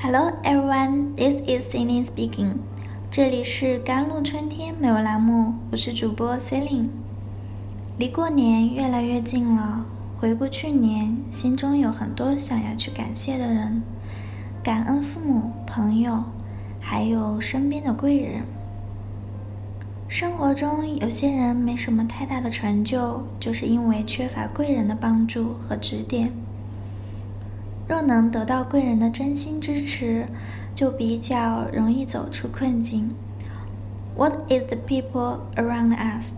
Hello everyone, this is Celine speaking. 这里是甘露春天美文栏目，我是主播 Celine。离过年越来越近了，回顾去年，心中有很多想要去感谢的人，感恩父母、朋友，还有身边的贵人。生活中有些人没什么太大的成就，就是因为缺乏贵人的帮助和指点。若能得到贵人的真心支持，就比较容易走出困境。What is the people around us？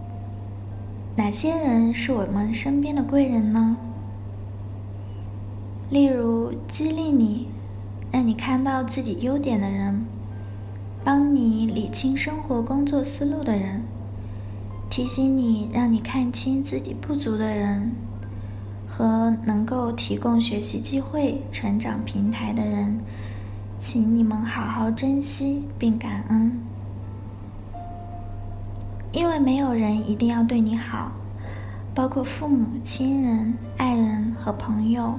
哪些人是我们身边的贵人呢？例如，激励你、让你看到自己优点的人，帮你理清生活工作思路的人，提醒你、让你看清自己不足的人。和能够提供学习机会、成长平台的人，请你们好好珍惜并感恩，因为没有人一定要对你好，包括父母亲人、爱人和朋友。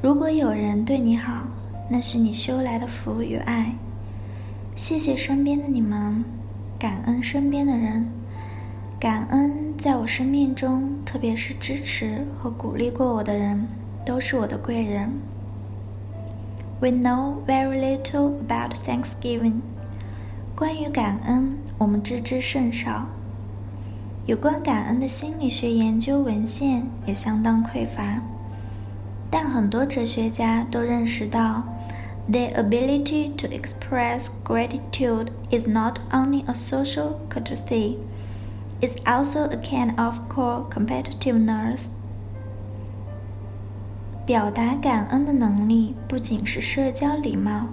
如果有人对你好，那是你修来的福与爱。谢谢身边的你们，感恩身边的人。感恩在我生命中，特别是支持和鼓励过我的人，都是我的贵人。We know very little about Thanksgiving。关于感恩，我们知之甚少。有关感恩的心理学研究文献也相当匮乏。但很多哲学家都认识到，the ability to express gratitude is not only a social courtesy。Is also a kind of core competitiveness。表达感恩的能力不仅是社交礼貌，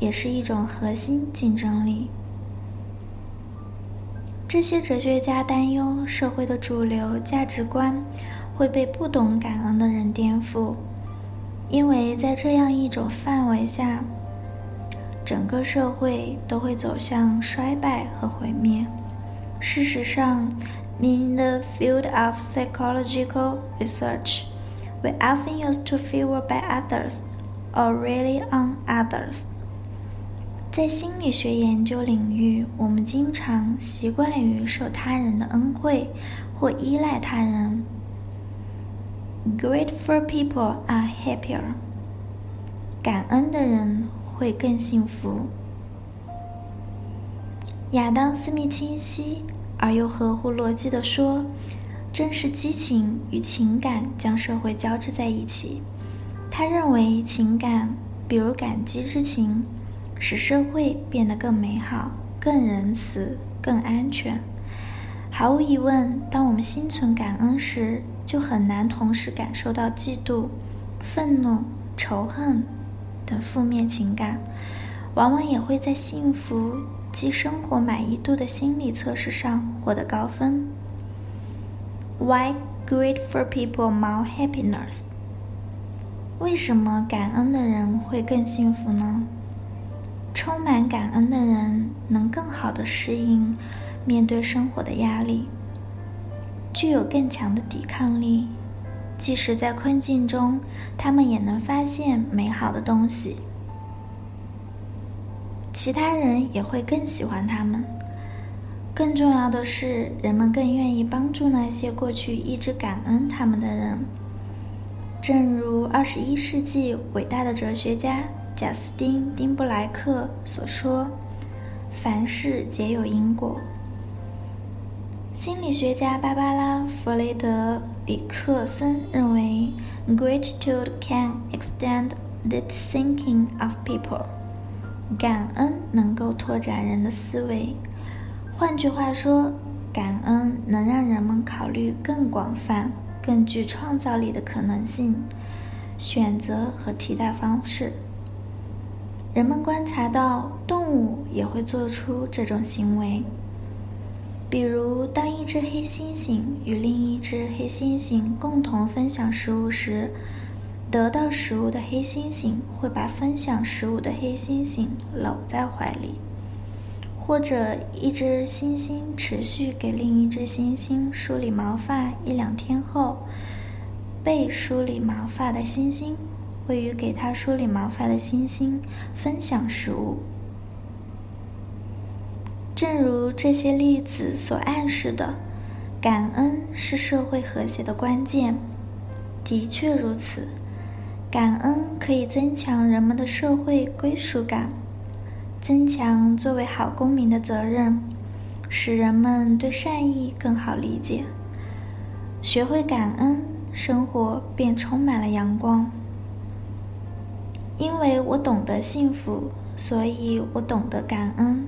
也是一种核心竞争力。这些哲学家担忧社会的主流价值观会被不懂感恩的人颠覆，因为在这样一种范围下，整个社会都会走向衰败和毁灭。事实上，in the field of psychological research, we often used to favor by others or rely on others。在心理学研究领域，我们经常习惯于受他人的恩惠或依赖他人。Grateful people are happier。感恩的人会更幸福。亚当·斯密清晰而又合乎逻辑地说：“正是激情与情感将社会交织在一起。”他认为，情感，比如感激之情，使社会变得更美好、更仁慈、更安全。毫无疑问，当我们心存感恩时，就很难同时感受到嫉妒、愤怒、仇恨等负面情感，往往也会在幸福。及生活满意度的心理测试上获得高分。Why grateful people more happiness？为什么感恩的人会更幸福呢？充满感恩的人能更好的适应面对生活的压力，具有更强的抵抗力，即使在困境中，他们也能发现美好的东西。其他人也会更喜欢他们。更重要的是，人们更愿意帮助那些过去一直感恩他们的人。正如二十一世纪伟大的哲学家贾斯汀·丁布莱克所说：“凡事皆有因果。”心理学家芭芭拉·弗雷德里克森认为：“Gratitude can extend the thinking of people。”感恩能够拓展人的思维，换句话说，感恩能让人们考虑更广泛、更具创造力的可能性、选择和替代方式。人们观察到，动物也会做出这种行为，比如，当一只黑猩猩与另一只黑猩猩共同分享食物时。得到食物的黑猩猩会把分享食物的黑猩猩搂在怀里，或者一只猩猩持续给另一只猩猩梳理毛发一两天后，被梳理毛发的猩猩会与给它梳理毛发的猩猩分享食物。正如这些例子所暗示的，感恩是社会和谐的关键。的确如此，感恩可以增强人们的社会归属感，增强作为好公民的责任，使人们对善意更好理解。学会感恩，生活便充满了阳光。因为我懂得幸福，所以我懂得感恩。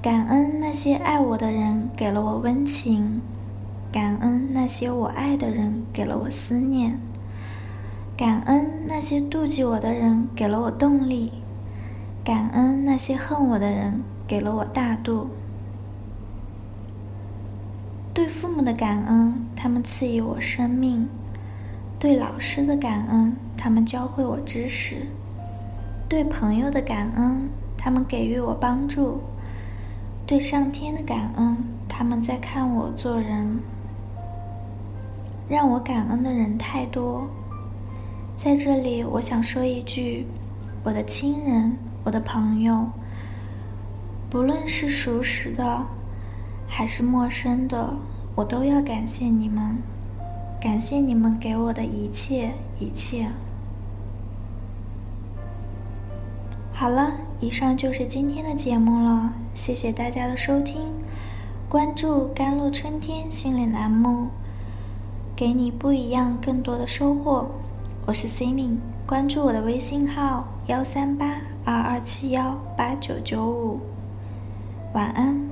感恩那些爱我的人给了我温情，感恩那些我爱的人给了我思念，感恩那些妒忌我的人给了我动力，感恩那些恨我的人给了我大度。对父母的感恩，他们赐予我生命；对老师的感恩，他们教会我知识；对朋友的感恩，他们给予我帮助；对上天的感恩，他们在看我做人。让我感恩的人太多，在这里，我想说一句：我的亲人，我的朋友，不论是熟识的。还是陌生的，我都要感谢你们，感谢你们给我的一切一切。好了，以上就是今天的节目了，谢谢大家的收听，关注“甘露春天心灵”栏目，给你不一样更多的收获。我是 c e l i n e 关注我的微信号：幺三八二二七幺八九九五，晚安。